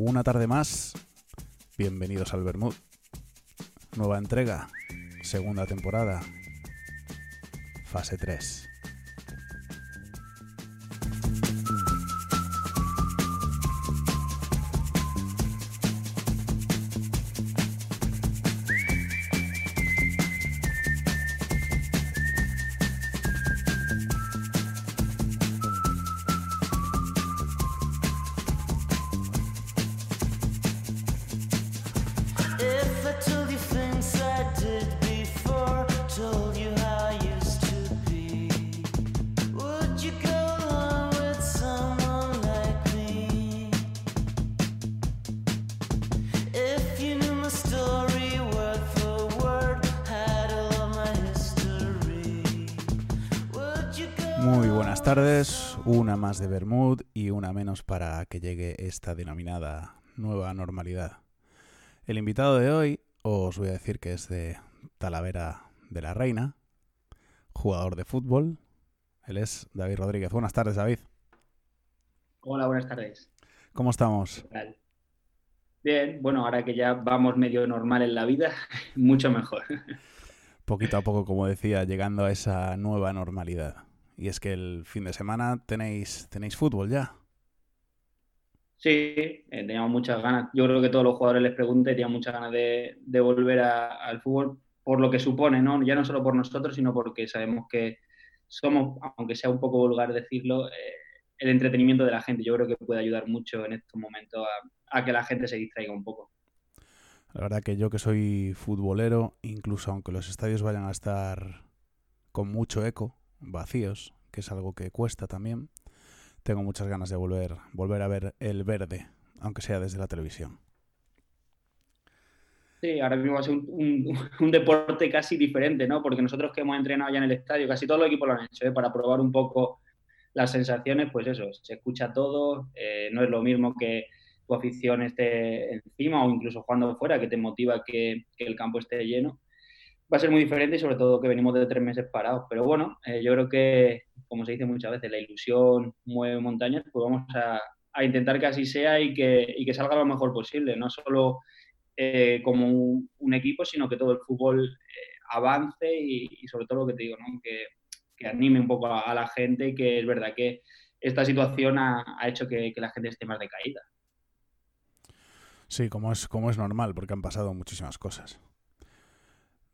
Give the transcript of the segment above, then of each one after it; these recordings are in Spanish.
una tarde más. Bienvenidos al Bermud. Nueva entrega, segunda temporada, fase 3. Una más de Bermud y una menos para que llegue esta denominada nueva normalidad. El invitado de hoy os voy a decir que es de Talavera de la Reina, jugador de fútbol. Él es David Rodríguez. Buenas tardes, David. Hola, buenas tardes. ¿Cómo estamos? ¿Qué tal? Bien, bueno, ahora que ya vamos medio normal en la vida, mucho mejor. Poquito a poco, como decía, llegando a esa nueva normalidad. Y es que el fin de semana tenéis, tenéis fútbol ya. Sí, eh, teníamos muchas ganas. Yo creo que todos los jugadores les pregunté, tenían muchas ganas de, de volver a- al fútbol por lo que supone, ¿no? Ya no solo por nosotros, sino porque sabemos que somos, aunque sea un poco vulgar decirlo, eh, el entretenimiento de la gente. Yo creo que puede ayudar mucho en estos momentos a, a que la gente se distraiga un poco. La verdad que yo que soy futbolero, incluso aunque los estadios vayan a estar con mucho eco, vacíos, que es algo que cuesta también, tengo muchas ganas de volver, volver a ver el verde, aunque sea desde la televisión. Sí, ahora mismo va a ser un, un- deporte casi diferente, ¿no? Porque nosotros que hemos entrenado ya en el estadio, casi todos los equipos lo han hecho, ¿eh? Para probar un poco las sensaciones, pues eso, se escucha todo, eh, no es lo mismo que tu afición esté encima o incluso jugando fuera, que te motiva que el campo esté lleno. Va a ser muy diferente y sobre todo que venimos de tres meses parados. Pero bueno, eh, yo creo que, como se dice muchas veces, la ilusión mueve montañas, pues vamos a, intentar que así sea y que, salga lo mejor posible, no solo eh, como un, equipo, sino que todo el fútbol eh, avance y, sobre todo lo que te digo, ¿no? que, anime un poco a, la gente y que es verdad que esta situación ha, ha hecho que, que la gente esté más decaída. Sí, como es, como es normal, porque han pasado muchísimas cosas.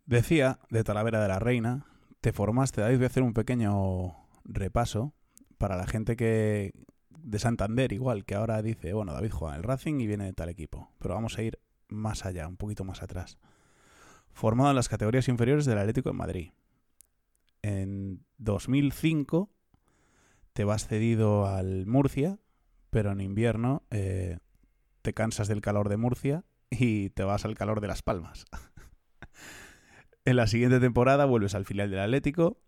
Decía, de Talavera de la Reina, te formaste, David, voy a hacer un pequeño repaso para la gente que de Santander, igual, que ahora dice, bueno, David juega en el Racing y viene de tal equipo, pero vamos a ir más allá, un poquito más atrás. Formado en las categorías inferiores del Atlético de Madrid. En 2005 te vas cedido al Murcia, pero en invierno eh, te cansas del calor de Murcia y te vas al calor de Las Palmas. en la siguiente temporada vuelves al filial del Atlético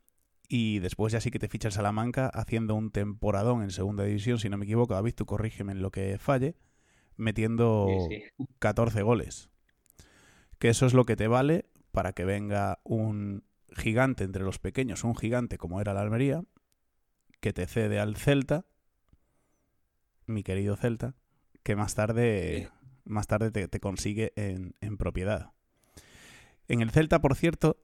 y después ya sí que te ficha el Salamanca haciendo un temporadón en segunda división, si no me equivoco, David, tú corrígeme en lo que falle, metiendo Sí, sí. 14 goles. Que eso es lo que te vale para que venga un gigante entre los pequeños, un gigante como era la Almería, que te cede al Celta, mi querido Celta, que más tarde, más tarde te, te consigue en, en propiedad. En el Celta, por cierto,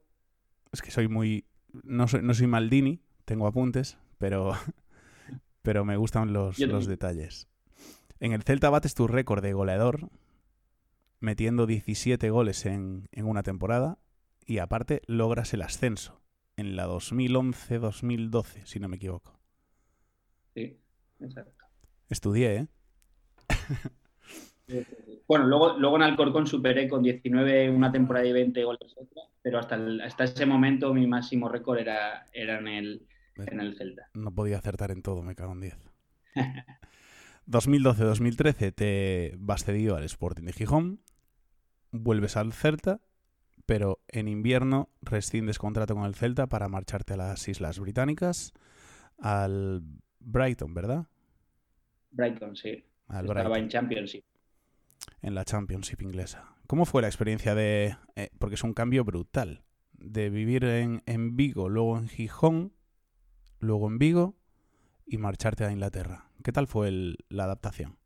es que soy muy... No soy, no soy Maldini, tengo apuntes, pero, pero me gustan los, los detalles. En el Celta bates tu récord de goleador, metiendo 17 goles en, en una temporada, y aparte logras el ascenso en la 2011-2012, si no me equivoco. Sí, exacto. Estudié, ¿eh? Bueno, luego, luego en Alcorcón superé con 19 una temporada y 20 goles otra, pero hasta, el- hasta ese momento mi máximo récord era, era en, el, en el Celta. No podía acertar en todo, me cago en 10. 2012-2013 te vas cedido al Sporting de Gijón, vuelves al Celta, pero en invierno rescindes contrato con el Celta para marcharte a las Islas Británicas, al Brighton, ¿verdad? Brighton, sí. Al Estaba Brighton, en Championship. En la Championship inglesa. ¿Cómo fue la experiencia de...? eh, porque es un cambio brutal. De vivir en, en Vigo, luego en Gijón, luego en Vigo y marcharte a Inglaterra. ¿Qué tal fue la adaptación?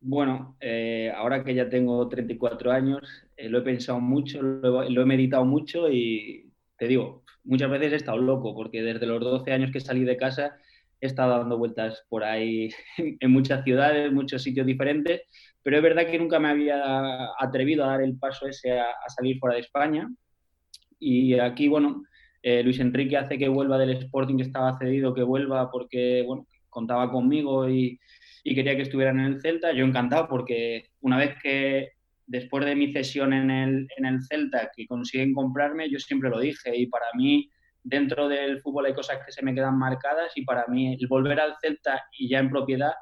Bueno, eh, ahora que ya tengo 34 años, eh, lo he pensado mucho, lo lo he meditado mucho y te digo, muchas veces he estado loco porque desde los 12 años que salí de casa he estado dando vueltas por ahí en muchas ciudades, muchos sitios diferentes, pero es verdad que nunca me había atrevido a dar el paso ese a, salir fuera de España. Y aquí, bueno, eh, Luis Enrique hace que vuelva del Sporting que estaba cedido, que vuelva porque, bueno, contaba conmigo y, y quería que estuvieran en el Celta. Yo encantado porque una vez que después de mi cesión en el, en el Celta que consiguen comprarme, yo siempre lo dije y para mí dentro del fútbol hay cosas que se me quedan marcadas y para mí el volver al Celta y ya en propiedad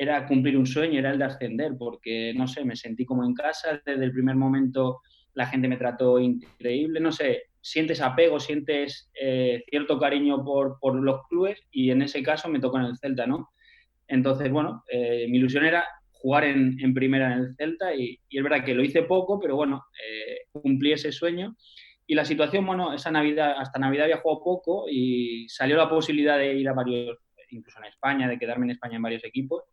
era cumplir un sueño, era el de ascender, porque no sé, me sentí como en casa, desde el primer momento la gente me trató increíble, no sé, sientes apego, sientes eh, cierto cariño por, por, los clubes y en ese caso me tocó en el Celta, ¿no? Entonces, bueno, eh, mi ilusión era jugar en, en, primera en el Celta y, y, es verdad que lo hice poco, pero bueno, eh, cumplí ese sueño. Y la situación, bueno, esa Navidad, hasta Navidad había jugado poco y salió la posibilidad de ir a varios, incluso en España, de quedarme en España en varios equipos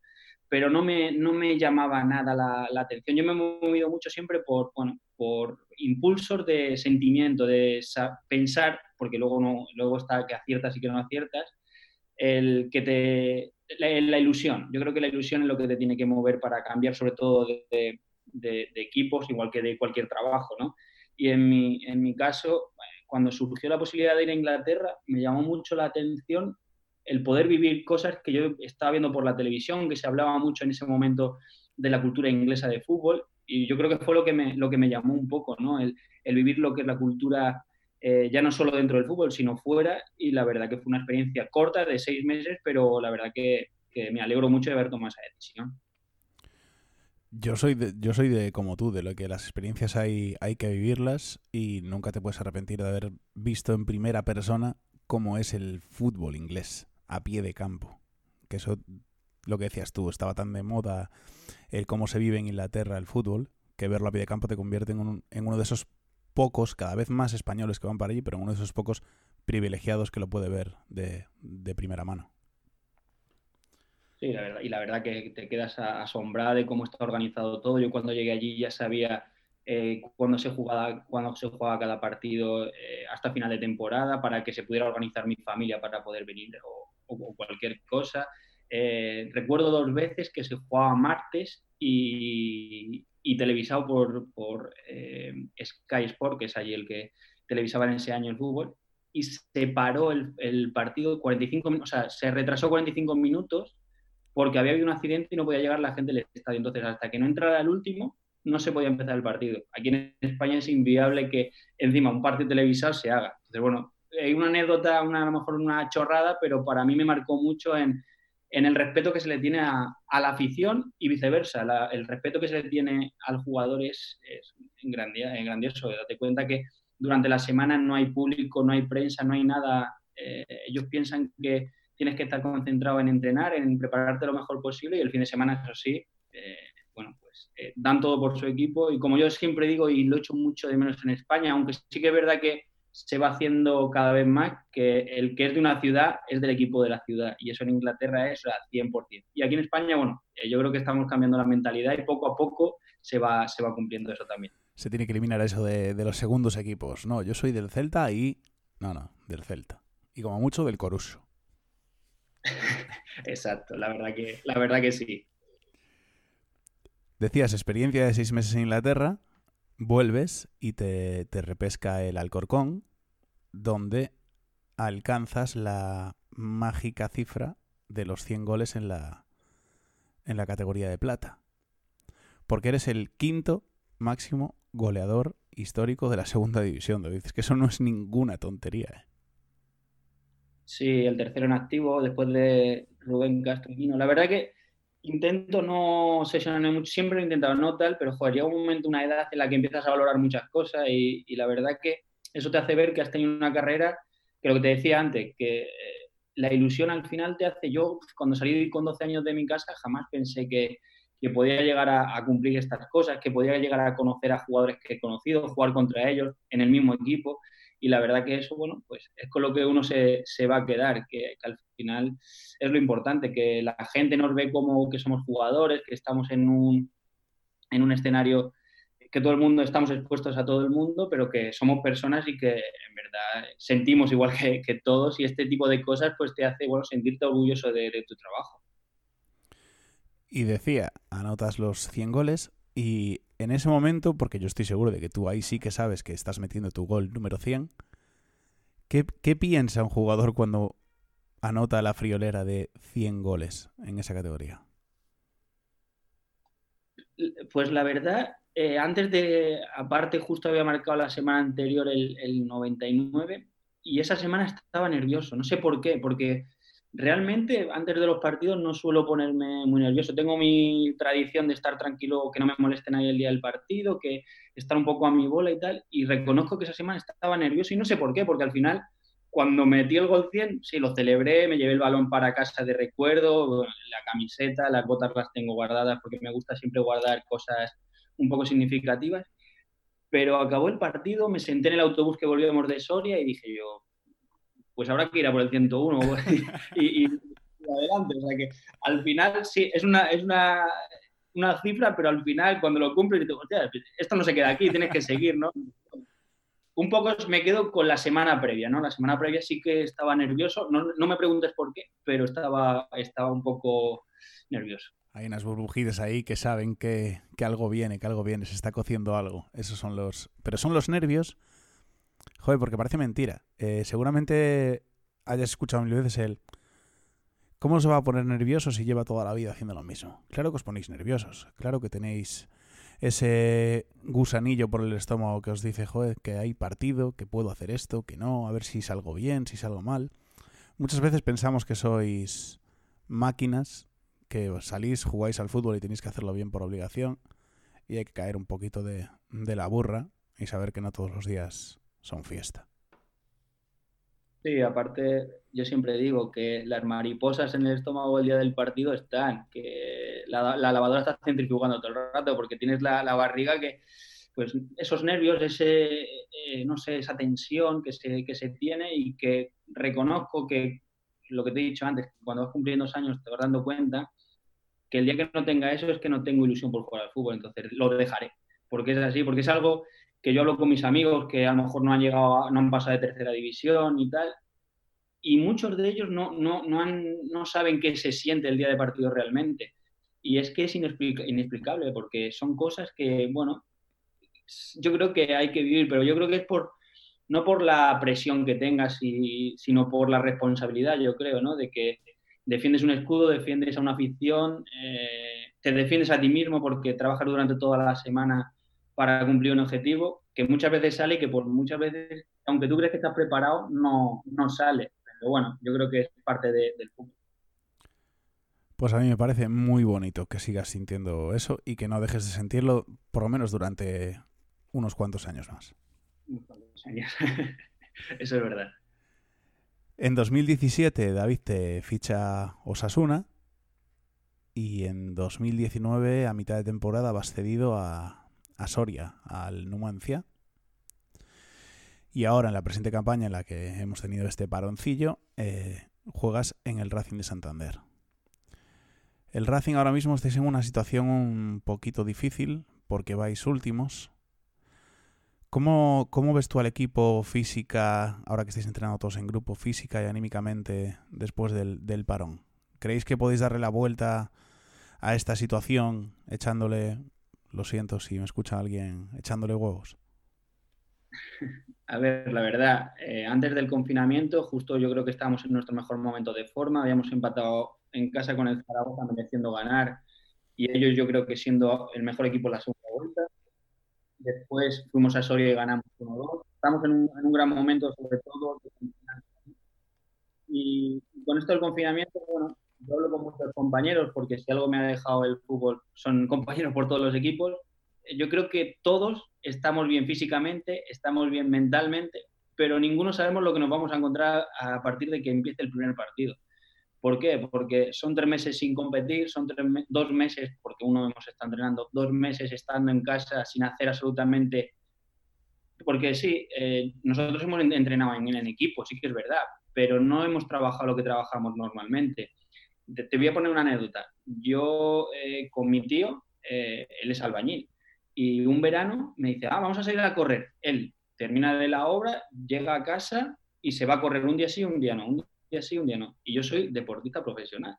pero no me, no me llamaba nada la, la, atención. Yo me he movido mucho siempre por, bueno, por impulsos de sentimiento, de pensar, porque luego, no, luego está que aciertas y que no aciertas, el que te, la, la, ilusión. Yo creo que la ilusión es lo que te tiene que mover para cambiar, sobre todo de, de, de, equipos, igual que de cualquier trabajo, ¿no? Y en mi, en mi caso, cuando surgió la posibilidad de ir a Inglaterra, me llamó mucho la atención el poder vivir cosas que yo estaba viendo por la televisión, que se hablaba mucho en ese momento de la cultura inglesa de fútbol, y yo creo que fue lo que me, lo que me llamó un poco, ¿no? El, el vivir lo que es la cultura, eh, ya no solo dentro del fútbol, sino fuera, y la verdad que fue una experiencia corta de seis meses, pero la verdad que, que me alegro mucho de haber tomado esa decisión. Yo soy, de, yo soy de como tú, de lo que las experiencias hay, hay que vivirlas y nunca te puedes arrepentir de haber visto en primera persona cómo es el fútbol inglés a pie de campo. Que eso, lo que decías tú, estaba tan de moda el cómo se vive en Inglaterra el fútbol, que verlo a pie de campo te convierte en, un, en uno de esos pocos, cada vez más españoles que van para allí, pero en uno de esos pocos privilegiados que lo puede ver de, primera mano. Sí, la verdad, y la verdad que te quedas asombrada de cómo está organizado todo. Yo cuando llegué allí ya sabía eh, cuándo se jugaba, cuando se jugaba cada partido eh, hasta final de temporada para que se pudiera organizar mi familia para poder venir o, o cualquier cosa. Eh, recuerdo dos veces que se jugaba martes y, y televisado por, por eh, Sky Sport, que es allí el que televisaba en ese año el fútbol, y se paró el, el partido 45 minutos, o sea, se retrasó 45 minutos porque había habido un accidente y no podía llegar la gente del estadio. Entonces, hasta que no entrara el último, no se podía empezar el partido. Aquí en España es inviable que encima un partido televisado se haga. Entonces, bueno, hay una anécdota, una, a lo mejor una chorrada, pero para mí me marcó mucho en, en el respeto que se le tiene a, la afición y viceversa. El respeto que se le tiene al jugador es, es grandioso. Date cuenta que durante la semana no hay público, no hay prensa, no hay nada. Eh, ellos piensan que tienes que estar concentrado en entrenar, en prepararte lo mejor posible y el fin de semana, eso sí, eh, bueno, pues eh, dan todo por su equipo y como yo siempre digo y lo echo mucho de menos en España, aunque sí que es verdad que se va haciendo cada vez más que el que es de una ciudad es del equipo de la ciudad y eso en Inglaterra es al 100%. Y aquí en España, bueno, eh, yo creo que estamos cambiando la mentalidad y poco a poco se va, se va cumpliendo eso también. Se tiene que eliminar eso de, de los segundos equipos. No, yo soy del Celta y... No, no, del Celta. Y como mucho del Coruso. Exacto, la verdad que, la verdad que sí. Decías, experiencia de seis meses en Inglaterra, vuelves y te, te repesca el Alcorcón, donde alcanzas la mágica cifra de los 100 goles en la, en la categoría de plata. Porque eres el quinto máximo goleador histórico de la segunda división. Dices que eso no es ninguna tontería. ¿eh? Sí, el tercero en activo después de Rubén Castro La verdad que intento no sesionarme mucho, siempre he intentado no tal, pero joder, llega un momento, una edad en la que empiezas a valorar muchas cosas y, la verdad que eso te hace ver que has tenido una carrera, que lo que te decía antes, que eh, la ilusión al final te hace, yo cuando salí con 12 años de mi casa jamás pensé que, que podía llegar a, cumplir estas cosas, que podía llegar a conocer a jugadores que he conocido, jugar contra ellos en el mismo equipo. Y la verdad que eso, bueno, pues es con lo que uno se, se va a quedar, que, que, al final es lo importante, que la gente nos ve como que somos jugadores, que estamos en un, en un escenario que todo el mundo estamos expuestos a todo el mundo, pero que somos personas y que en verdad sentimos igual que, que todos y este tipo de cosas pues te hace bueno, sentirte orgulloso de, de tu trabajo. Y decía, anotas los 100 goles y en ese momento, porque yo estoy seguro de que tú ahí sí que sabes que estás metiendo tu gol número 100, ¿qué, qué piensa un jugador cuando anota la friolera de 100 goles en esa categoría? Pues la verdad, eh, antes de, aparte justo había marcado la semana anterior el, el 99 y esa semana estaba nervioso, no sé por qué, porque realmente antes de los partidos no suelo ponerme muy nervioso. Tengo mi tradición de estar tranquilo, que no me moleste nadie el día del partido, que estar un poco a mi bola y tal. Y reconozco que esa semana estaba nervioso y no sé por qué, porque al final, cuando metí el gol 100, sí, lo celebré, me llevé el balón para casa de recuerdo, la camiseta, las botas las tengo guardadas porque me gusta siempre guardar cosas un poco significativas. Pero acabó el partido, me senté en el autobús que volvíamos de Soria y dije yo, pues habrá que ir a por el 101 y, y, y, adelante. O sea que al final sí, es una, es una, una cifra, pero al final cuando lo cumples, esto no se queda aquí, tienes que seguir, ¿no? Un poco me quedo con la semana previa, ¿no? La semana previa sí que estaba nervioso, no, no me preguntes por qué, pero estaba, estaba un poco nervioso. Hay unas burbujitas ahí que saben que, que algo viene, que algo viene, se está cociendo algo. Esos son los... Pero son los nervios Joder, porque parece mentira. Eh, seguramente hayas escuchado mil veces el... ¿Cómo se va a poner nervioso si lleva toda la vida haciendo lo mismo? Claro que os ponéis nerviosos. Claro que tenéis ese gusanillo por el estómago que os dice, joder, que hay partido, que puedo hacer esto, que no, a ver si salgo bien, si salgo mal. Muchas veces pensamos que sois máquinas, que salís, jugáis al fútbol y tenéis que hacerlo bien por obligación, y hay que caer un poquito de, de la burra y saber que no todos los días son fiesta. Sí, aparte, yo siempre digo que las mariposas en el estómago el día del partido están, que la, la lavadora está centrifugando todo el rato porque tienes la, barriga que, pues, esos nervios, ese, eh, no sé, esa tensión que se, que se tiene y que reconozco que lo que te he dicho antes, cuando vas cumpliendo dos años te vas dando cuenta que el día que no tenga eso es que no tengo ilusión por jugar al fútbol, entonces lo dejaré, porque es así, porque es algo que yo hablo con mis amigos que a lo mejor no han llegado, no han pasado de tercera división y tal, y muchos de ellos no, no, no, han, no saben qué se siente el día de partido realmente. Y es que es inexplica inexplicable, porque son cosas que, bueno, yo creo que hay que vivir, pero yo creo que es por, no por la presión que tengas, y, sino por la responsabilidad, yo creo, ¿no? De que defiendes un escudo, defiendes a una afición, eh, te defiendes a ti mismo porque trabajas durante toda la semana para cumplir un objetivo que muchas veces sale y que por muchas veces, aunque tú crees que estás preparado, no, no sale. Pero bueno, yo creo que es parte de, del fútbol. Pues a mí me parece muy bonito que sigas sintiendo eso y que no dejes de sentirlo por lo menos durante unos cuantos años más. Unos cuantos años. eso es verdad. En 2017 David te ficha Osasuna y en 2019 a mitad de temporada vas cedido a, a Soria, al Numancia. Y ahora en la presente campaña en la que hemos tenido este paroncillo, eh, juegas en el Racing de Santander. El Racing ahora mismo estáis en una situación un poquito difícil porque vais últimos. ¿Cómo, ¿Cómo, ves tú al equipo física, ahora que estáis entrenando todos en grupo, física y anímicamente después del, del parón? ¿Creéis que podéis darle la vuelta a esta situación echándole lo siento si me escucha alguien echándole huevos. A ver, la verdad, eh, antes del confinamiento, justo yo creo que estábamos en nuestro mejor momento de forma, habíamos empatado en casa con el Zaragoza mereciendo ganar y ellos yo creo que siendo el mejor equipo en la segunda vuelta. Después fuimos a Soria y ganamos 1-2. Estamos en un, en un, gran momento, sobre todo. Y con esto del confinamiento, bueno, yo hablo con muchos compañeros porque si algo me ha dejado el fútbol son compañeros por todos los equipos. Yo creo que todos estamos bien físicamente, estamos bien mentalmente, pero ninguno sabemos lo que nos vamos a encontrar a partir de que empiece el primer partido. ¿Por qué? Porque son tres meses sin competir, son tres, dos meses, porque uno hemos estado entrenando, dos meses estando en casa sin hacer absolutamente porque sí, eh, nosotros hemos en- entrenado en, equipo, sí que es verdad, pero no hemos trabajado lo que trabajamos normalmente. Te, voy a poner una anécdota. Yo eh, con mi tío, eh, él es albañil, y un verano me dice, ah, vamos a salir a correr. Él termina de la obra, llega a casa y se va a correr un día sí, un día no, día sí, un día no. Y yo soy deportista profesional.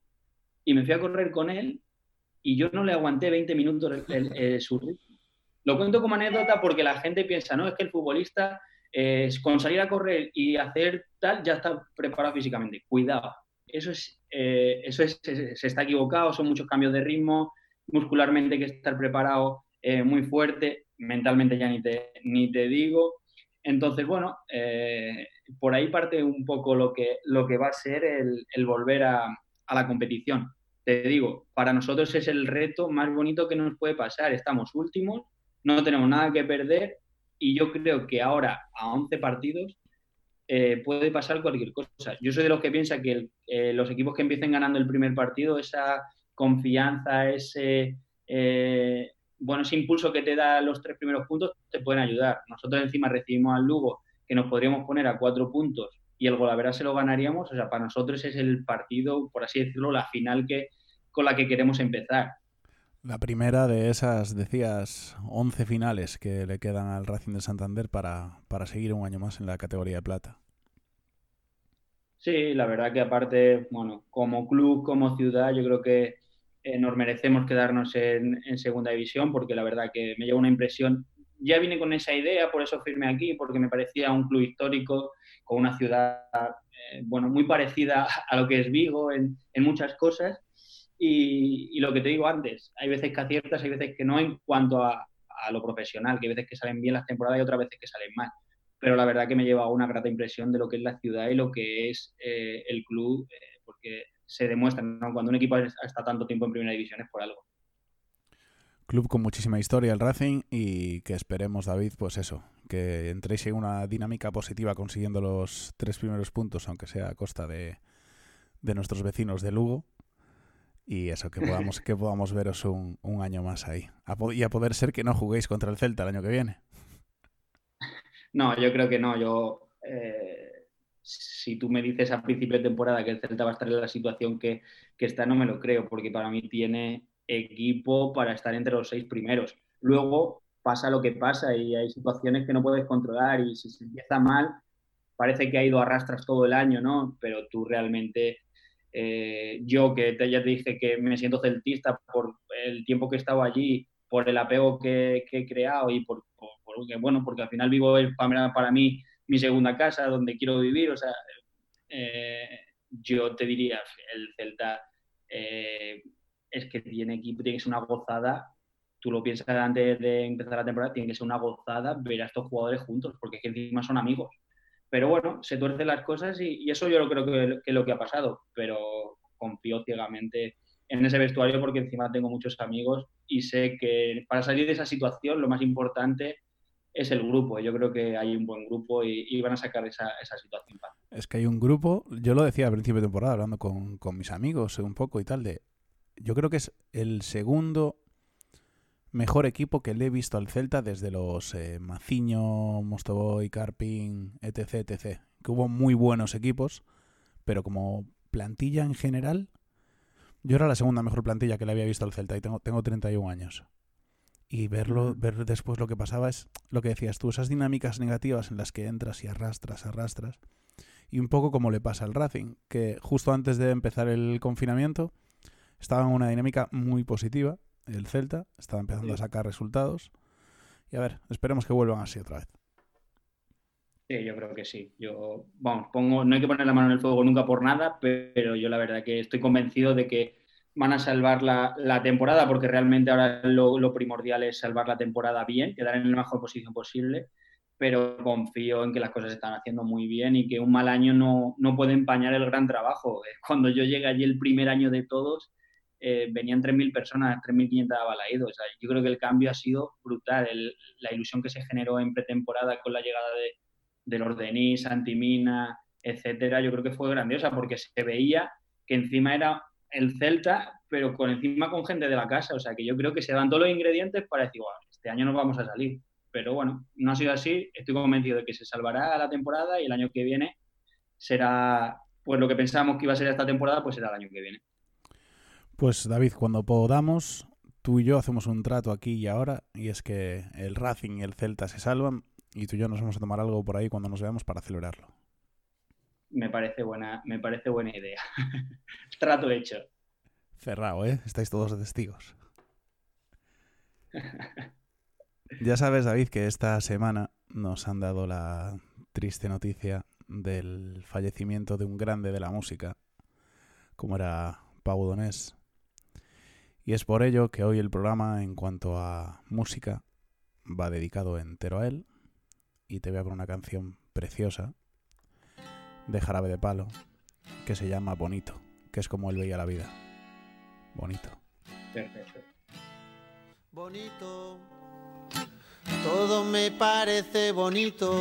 Y me fui a correr con él y yo no le aguanté 20 minutos el- el- el- su ritmo. Lo cuento como anécdota porque la gente piensa, no, es que el futbolista eh, con salir a correr y hacer tal ya está preparado físicamente. Cuidado, eso es, eh, eso es, se, se está equivocado, son muchos cambios de ritmo, muscularmente hay que estar preparado eh, muy fuerte, mentalmente ya ni te, ni te digo. Entonces, bueno, eh, por ahí parte un poco lo que, lo que va a ser el, volver a, la competición. Te digo, para nosotros es el reto más bonito que nos puede pasar. Estamos últimos, no tenemos nada que perder y yo creo que ahora, a 11 partidos, eh, puede pasar cualquier cosa. Yo soy de los que piensa que eh, los equipos que empiecen ganando el primer partido, esa confianza, ese, eh, bueno, ese impulso que te da los tres primeros puntos, te pueden ayudar. Nosotros encima recibimos al Lugo, que nos podríamos poner a cuatro puntos y el Golavera se lo ganaríamos. O sea, para nosotros es el partido, por así decirlo, la final que, con la que queremos empezar. La primera de esas, decías, 11 finales que le quedan al Racing de Santander para, para seguir un año más en la categoría de plata. Sí, la verdad que aparte, bueno, como club, como ciudad, yo creo que eh, nos merecemos quedarnos en, en segunda división porque la verdad que me lleva una impresión. Ya vine con esa idea, por eso firmé aquí, porque me parecía un club histórico, con una ciudad, eh, bueno, muy parecida a lo que es Vigo en, en muchas cosas. Y, y lo que te digo antes, hay veces que aciertas, hay veces que no en cuanto a, a lo profesional, que hay veces que salen bien las temporadas y otras veces que salen mal pero la verdad que me lleva una grata impresión de lo que es la ciudad y lo que es eh, el club, eh, porque se demuestra, ¿no? Cuando un equipo está tanto tiempo en primera división es por algo. Club con muchísima historia, el Racing, y que esperemos, David, pues eso, que entréis en una dinámica positiva consiguiendo los tres primeros puntos, aunque sea a costa de, de nuestros vecinos de Lugo. Y eso, que podamos, que podamos veros un, un año más ahí. A y a poder ser que no juguéis contra el Celta el año que viene. No, yo creo que no. Yo, eh, si tú me dices a principio de temporada que el Celta va a estar en la situación que, que está, no me lo creo, porque para mí tiene equipo para estar entre los seis primeros. Luego pasa lo que pasa y hay situaciones que no puedes controlar y si se empieza mal, parece que ha ido a rastras todo el año, ¿no? Pero tú realmente, eh, yo que te- ya te dije que me siento celtista por el tiempo que he estado allí, por el apego que, que he creado y por, por- porque, bueno, porque al final vivo es para, para mí mi segunda casa, donde quiero vivir, o sea, eh, yo te diría, el Celta eh, es que tiene equipo, tiene que ser una gozada, tú lo piensas antes de empezar la temporada, tiene que ser una gozada ver a estos jugadores juntos, porque es que encima son amigos. Pero bueno, se tuercen las cosas y, eso yo lo creo que, que es lo que ha pasado, pero confío ciegamente en ese vestuario porque encima tengo muchos amigos y sé que para salir de esa situación lo más importante es el grupo. Yo creo que hay un buen grupo y, y van a sacar esa, esa situación. Es que hay un grupo, yo lo decía al principio de temporada, hablando con, con mis amigos un poco y tal, de yo creo que es el segundo mejor equipo que le he visto al Celta desde los eh, Maciño, Mostoboy, Carpin, etc, etc. Que hubo muy buenos equipos, pero como plantilla en general, yo era la segunda mejor plantilla que le había visto al Celta y tengo, tengo 31 años. Y verlo, ver después lo que pasaba es lo que decías tú, esas dinámicas negativas en las que entras y arrastras, arrastras. Y un poco como le pasa al Racing, que justo antes de empezar el confinamiento estaba en una dinámica muy positiva. El Celta estaba empezando Sí. a sacar resultados. Y a ver, esperemos que vuelvan así otra vez. Sí, yo creo que sí. Yo, vamos, pongo, no hay que poner la mano en el fuego nunca por nada, pero yo la verdad que estoy convencido de que van a salvar la, la temporada, porque realmente ahora lo, lo primordial es salvar la temporada bien, quedar en la mejor posición posible, pero confío en que las cosas se están haciendo muy bien y que un mal año no, no puede empañar el gran trabajo. Cuando yo llegué allí el primer año de todos, eh, venían 3.000 personas, 3.500 abalaídos. O sea, yo creo que el cambio ha sido brutal. La ilusión que se generó en pretemporada con la llegada de, del Ordení, Santimina, etcétera, yo creo que fue grandiosa porque se veía que encima era el Celta, pero con encima con gente de la casa. O sea, que yo creo que se dan todos los ingredientes para decir, "Guau, este año nos vamos a salir. pero bueno, no ha sido así. Estoy convencido de que se salvará la temporada y el año que viene será, pues lo que pensábamos que iba a ser esta temporada, pues será el año que viene. Pues David, cuando podamos, tú y yo hacemos un trato aquí y ahora, y es que el Racing y el Celta se salvan, y tú y yo nos vamos a tomar algo por ahí cuando nos veamos para celebrarlo. Me parece buena, me parece buena idea. Trato hecho. Cerrado, ¿eh? Estáis todos de testigos. Ya sabes, David, que esta semana nos han dado la triste noticia del fallecimiento de un grande de la música, como era Pau Donés. Y es por ello que hoy el programa, en cuanto a música, va dedicado entero a él. Y te voy a con una canción preciosa de Jarabe de Palo, que se llama Bonito, que es como él veía la vida. Bonito. Bonito, todo me parece bonito.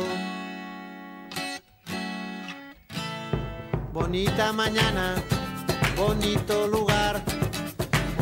Bonita mañana, bonito lugar,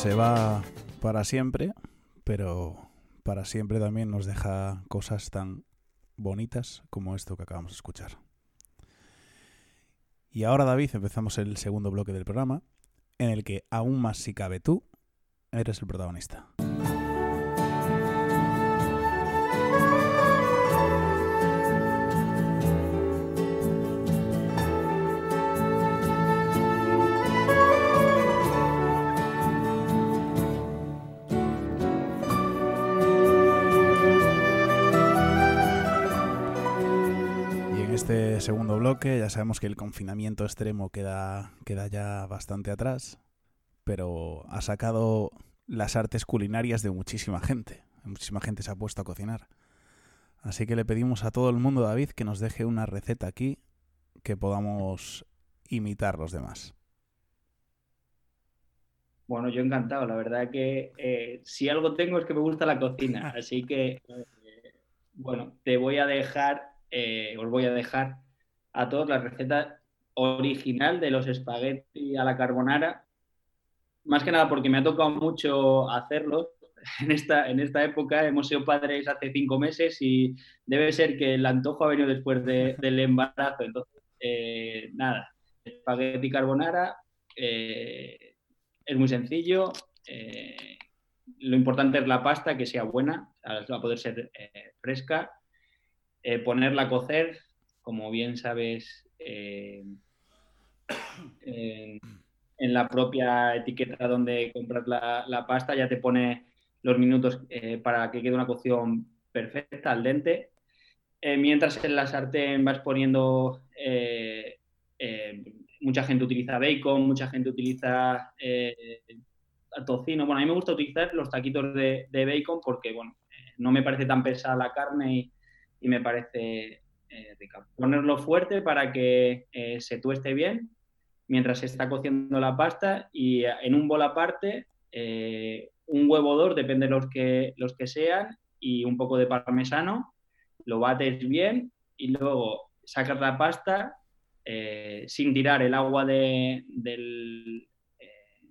se va para siempre, pero para siempre también nos deja cosas tan bonitas como esto que acabamos de escuchar. Y ahora, David, empezamos el segundo bloque del programa, en el que aún más si cabe tú, eres el protagonista. Este segundo bloque ya sabemos que el confinamiento extremo queda, queda ya bastante atrás, pero ha sacado las artes culinarias de muchísima gente. Muchísima gente se ha puesto a cocinar. Así que le pedimos a todo el mundo, David, que nos deje una receta aquí que podamos imitar los demás. Bueno, yo encantado. La verdad que eh, si algo tengo es que me gusta la cocina. Así que, eh, bueno, te voy a dejar, eh, os voy a dejar a todos la receta original de los espagueti a la carbonara. Más que nada porque me ha tocado mucho hacerlos. En esta, en esta época hemos sido padres hace cinco meses y debe ser que el antojo ha venido después de- del embarazo. Entonces, eh, nada, espagueti carbonara. eh, es muy sencillo. eh, lo importante es la pasta, que sea buena, va a poder ser fresca. Eh, ponerla a cocer, como bien sabes, eh, en, la propia etiqueta donde compras la, pasta ya te pone los minutos eh, para que quede una cocción perfecta, al dente. Mientras en la sartén vas poniendo mucha gente utiliza bacon, mucha gente utiliza tocino. Bueno, a mí me gusta utilizar los taquitos de, bacon porque, bueno, no me parece tan pesada la carne y, y me parece eh, rica. Ponerlo fuerte para que eh, se tueste bien mientras se está cociendo la pasta y eh, en un bol aparte eh, un huevo dos, depende de los que, los que sean, y un poco de parmesano, lo bates bien y luego sacas la pasta sin tirar el agua de, del,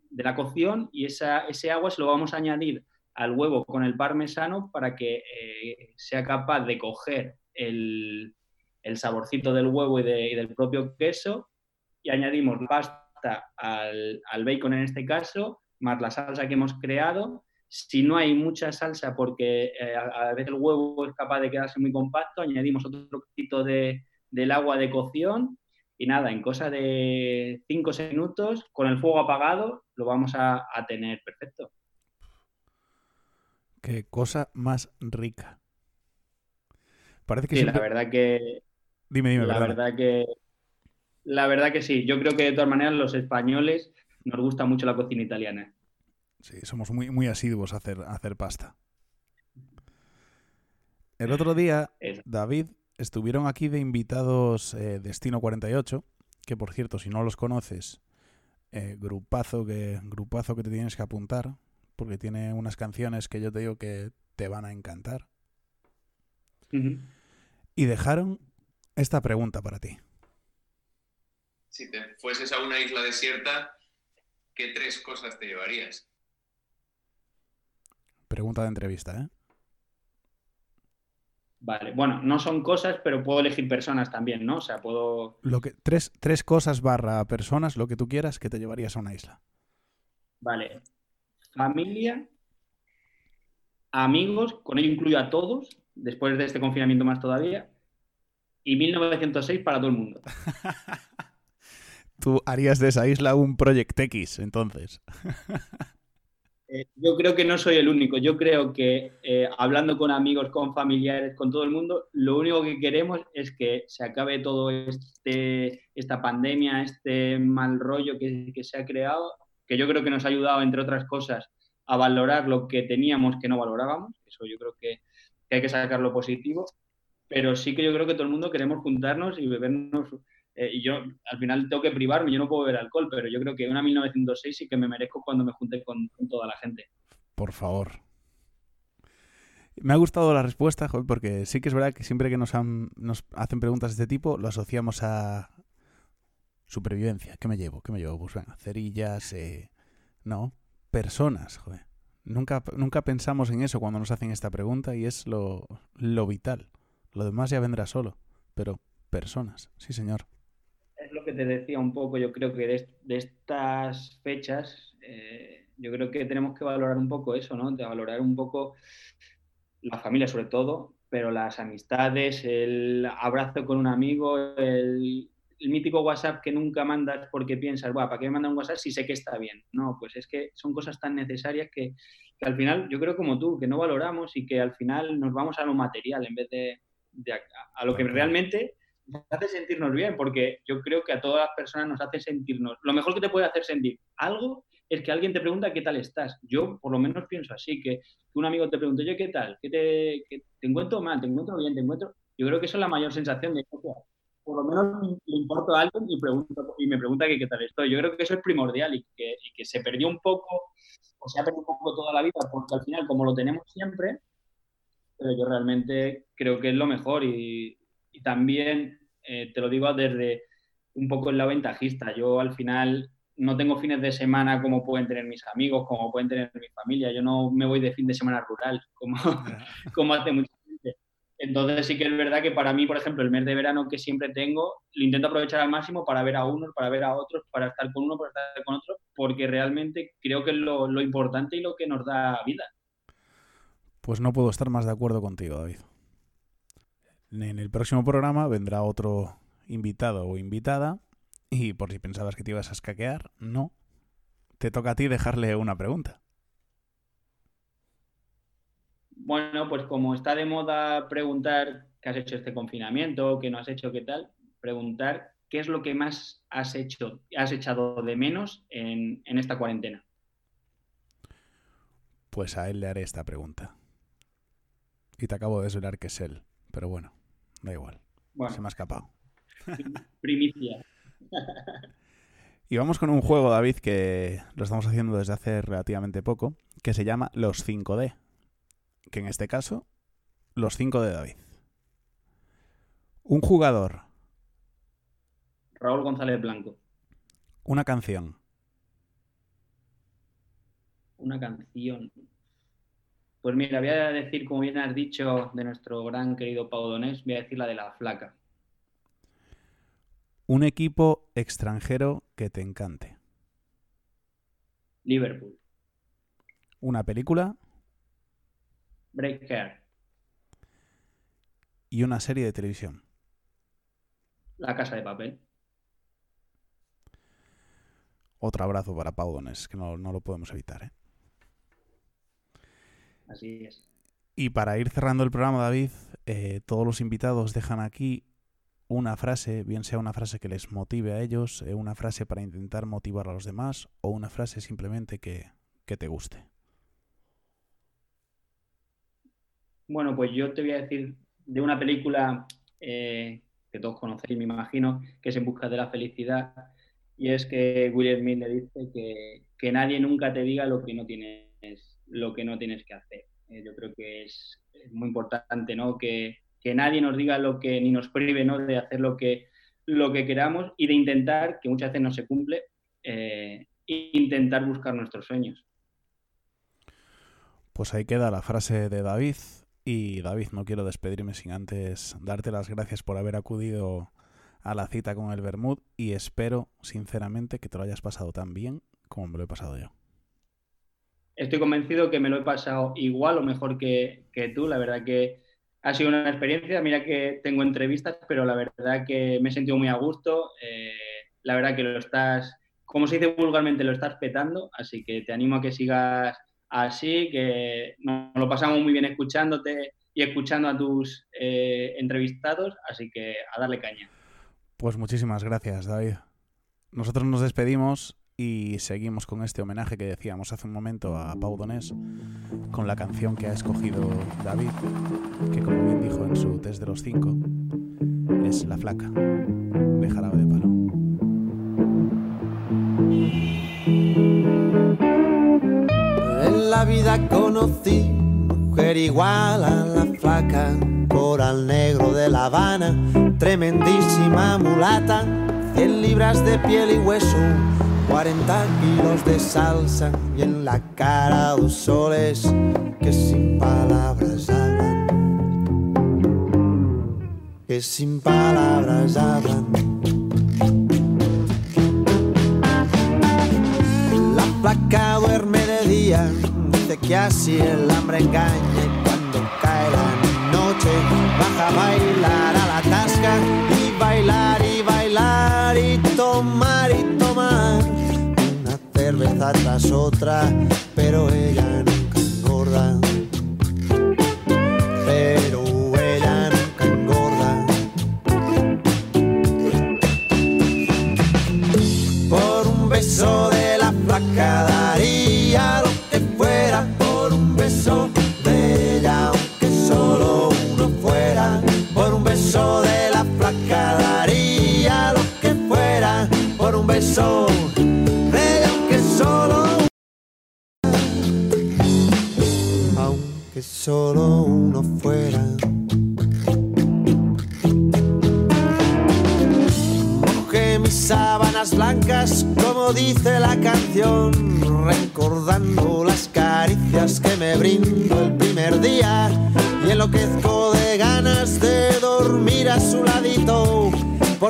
de la cocción y esa, ese agua se lo vamos a añadir al huevo con el parmesano para que eh, sea capaz de coger el, el saborcito del huevo y, de- y del propio queso y añadimos pasta al, al bacon en este caso, más la salsa que hemos creado. Si no hay mucha salsa porque eh, a, a veces el huevo es capaz de quedarse muy compacto, añadimos otro poquito de, del agua de cocción y nada, en cosa de 5 minutos, con el fuego apagado, lo vamos a tener perfecto. Qué cosa más rica. Parece que Sí, la siempre- verdad que Dime, dime, la perdona. verdad que la verdad que sí. Yo creo que de todas maneras los españoles nos gusta mucho la cocina italiana. Sí, somos muy, muy asiduos a hacer, a hacer pasta. El otro día, Eso. David, estuvieron aquí de invitados eh, Destino 48, que por cierto, si no los conoces, eh, grupazo, que, grupazo que te tienes que apuntar, porque tiene unas canciones que yo te digo que te van a encantar. Y dejaron esta pregunta para ti. Si te fueses a una isla desierta, ¿qué tres cosas te llevarías? Pregunta de entrevista, ¿eh? Vale, bueno, no son cosas, pero puedo elegir personas también, ¿no? O sea, puedo, Lo que, tres, tres cosas barra personas, lo que tú quieras, que te llevarías a una isla. vale, familia, amigos, con ello incluyo a todos, después de este confinamiento más todavía, y 1906 para todo el mundo. Tú harías de esa isla un Project X, entonces. Eh, yo creo que no soy el único. Yo creo que eh, hablando con amigos, con familiares, con todo el mundo, lo único que queremos es que se acabe todo este, esta pandemia, este mal rollo que, que se ha creado, que yo creo que nos ha ayudado, entre otras cosas, a valorar lo que teníamos que no valorábamos. Eso yo creo que, hay que sacar lo positivo. Pero sí que yo creo que todo el mundo queremos juntarnos y bebernos. eh, y yo al final tengo que privarme, yo no puedo beber alcohol, pero yo creo que una 1906 sí que me merezco cuando me junte con, toda la gente. Por favor. Me ha gustado la respuesta, porque sí que es verdad que siempre que nos, nos hacen preguntas de este tipo, lo asociamos a supervivencia. ¿Qué me llevo? ¿Qué me llevo? Pues venga, cerillas, eh, no, personas, joder. Nunca, nunca pensamos en eso cuando nos hacen esta pregunta y es lo, lo vital. Lo demás ya vendrá solo, pero personas, sí señor. Es lo que te decía un poco, yo creo que de, estas fechas, eh, yo creo que tenemos que valorar un poco eso, ¿no? De valorar un poco la familia sobre todo, pero las amistades, el abrazo con un amigo, el, el mítico WhatsApp que nunca mandas porque piensas, "Buah, ¿para qué me mandan un WhatsApp si sé que está bien? No, pues es que son cosas tan necesarias que, al final, yo creo como tú, que no valoramos y que al final nos vamos a lo material en vez de, a, lo que realmente nos hace sentirnos bien, porque yo creo que a todas las personas nos hace sentirnos. Lo mejor que te puede hacer sentir algo es que alguien te pregunta qué tal estás. Yo, por lo menos, pienso así: que, un amigo te pregunte, yo, ¿qué tal? ¿Qué te, qué- te encuentro mal? ¿Te encuentro bien? ¿Te encuentro.? Yo creo que eso es la mayor sensación de. "Hostia, Por lo menos le importo a alguien y, pregunto, y me pregunta que qué tal estoy. Yo creo que eso es primordial y que, y que se perdió un poco, o se ha perdido un poco toda la vida, porque al final, como lo tenemos siempre, pero yo realmente creo que es lo mejor y, y también eh, te lo digo desde un poco el lado ventajista. Yo al final no tengo fines de semana como pueden tener mis amigos, como pueden tener mi familia. Yo no me voy de fin de semana rural como, como hace mucha. Entonces sí que es verdad que para mí, por ejemplo, el mes de verano que siempre tengo, lo intento aprovechar al máximo para ver a unos, para ver a otros, para estar con uno, para estar con otro, porque realmente creo que es lo, lo importante y lo que nos da vida. Pues no puedo estar más de acuerdo contigo, David. En el próximo programa vendrá otro invitado o invitada y por si pensabas que te ibas a escaquear, no. Te toca a ti dejarle una pregunta. Bueno, pues como está de moda preguntar qué has hecho este confinamiento, qué no has hecho, qué tal, preguntar qué es lo que más has hecho, has echado de menos en, en esta cuarentena. Pues a él le haré esta pregunta. y te acabo de desvelar que es él. Pero bueno, da igual. Bueno, Se me ha escapado. primicia. Y vamos con un juego, David, que lo estamos haciendo desde hace relativamente poco, que se llama Los 5D. Que en este caso, los 5 de David. Un jugador, Raúl González Blanco. una canción, Una canción. Pues mira, voy a decir, como bien has dicho, de nuestro gran querido Pau Donés, voy a decir la de la flaca. un equipo extranjero que te encante, Liverpool. una película Break Care. y una serie de televisión. La casa de papel. Otro abrazo para Pau Donés, que no, no lo podemos evitar. ¿eh? Así es. Y para ir cerrando el programa, David, eh, todos los invitados dejan aquí una frase, bien sea una frase que les motive a ellos, eh, una frase para intentar motivar a los demás o una frase simplemente que, que te guste. Bueno, pues yo te voy a decir de una película eh, que todos conocéis, me imagino, que es En busca de la felicidad. Y es que Will Smith le dice que, que nadie nunca te diga lo que no tienes, lo que no tienes que hacer. Eh, yo creo que es, es muy importante, ¿no? Que, que nadie nos diga lo que, ni nos prive, ¿no? De hacer lo que, lo que queramos y de intentar, que muchas veces no se cumple, eh, intentar buscar nuestros sueños. Pues ahí queda la frase de David. Y David, no quiero despedirme sin antes darte las gracias por haber acudido a la cita con el Bermud y espero sinceramente que te lo hayas pasado tan bien como me lo he pasado yo. Estoy convencido que me lo he pasado igual o mejor que, tú. La verdad que ha sido una experiencia. Mira que tengo entrevistas, pero la verdad que me he sentido muy a gusto. Eh, la verdad que lo estás, como se dice vulgarmente, lo estás petando. Así que te animo a que sigas así, que nos lo pasamos muy bien escuchándote y escuchando a tus eh, entrevistados. Así que a darle caña. Pues muchísimas gracias, David. Nosotros nos despedimos y seguimos con este homenaje que decíamos hace un momento a Pau Donés, con la canción que ha escogido David, que como bien dijo en su test de los cinco, es La Flaca, de Jarabe de Palo. La vida conocí mujer igual a la flaca, coral negro de La Habana, tremendísima mulata, 100 libras de piel y hueso, 40 kilos de salsa y en la cara dos soles que sin palabras hablan, que sin palabras hablan. La placa duerme de día, que así el hambre engaña y cuando cae la noche baja a bailar a la tasca y bailar y bailar y tomar y tomar. Una cerveza tras otra, pero ella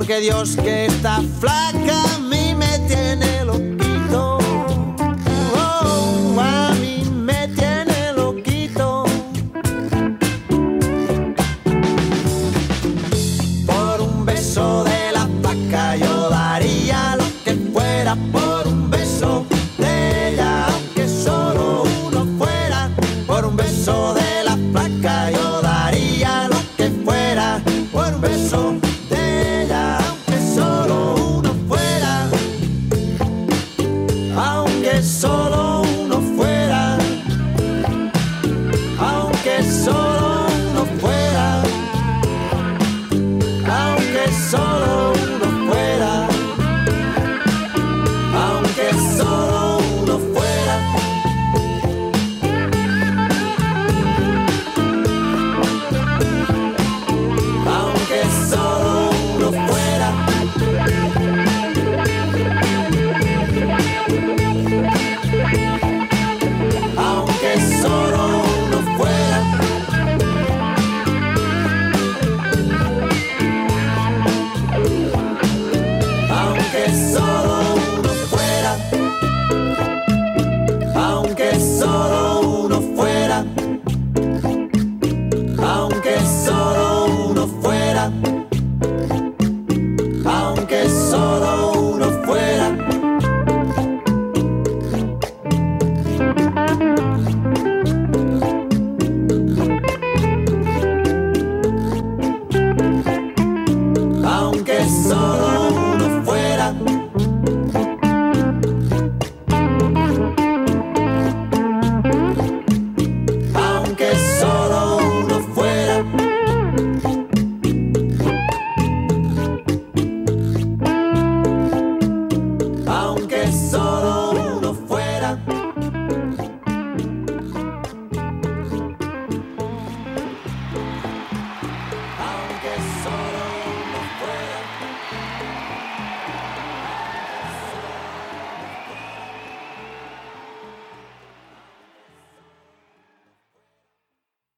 porque Dios que está flaca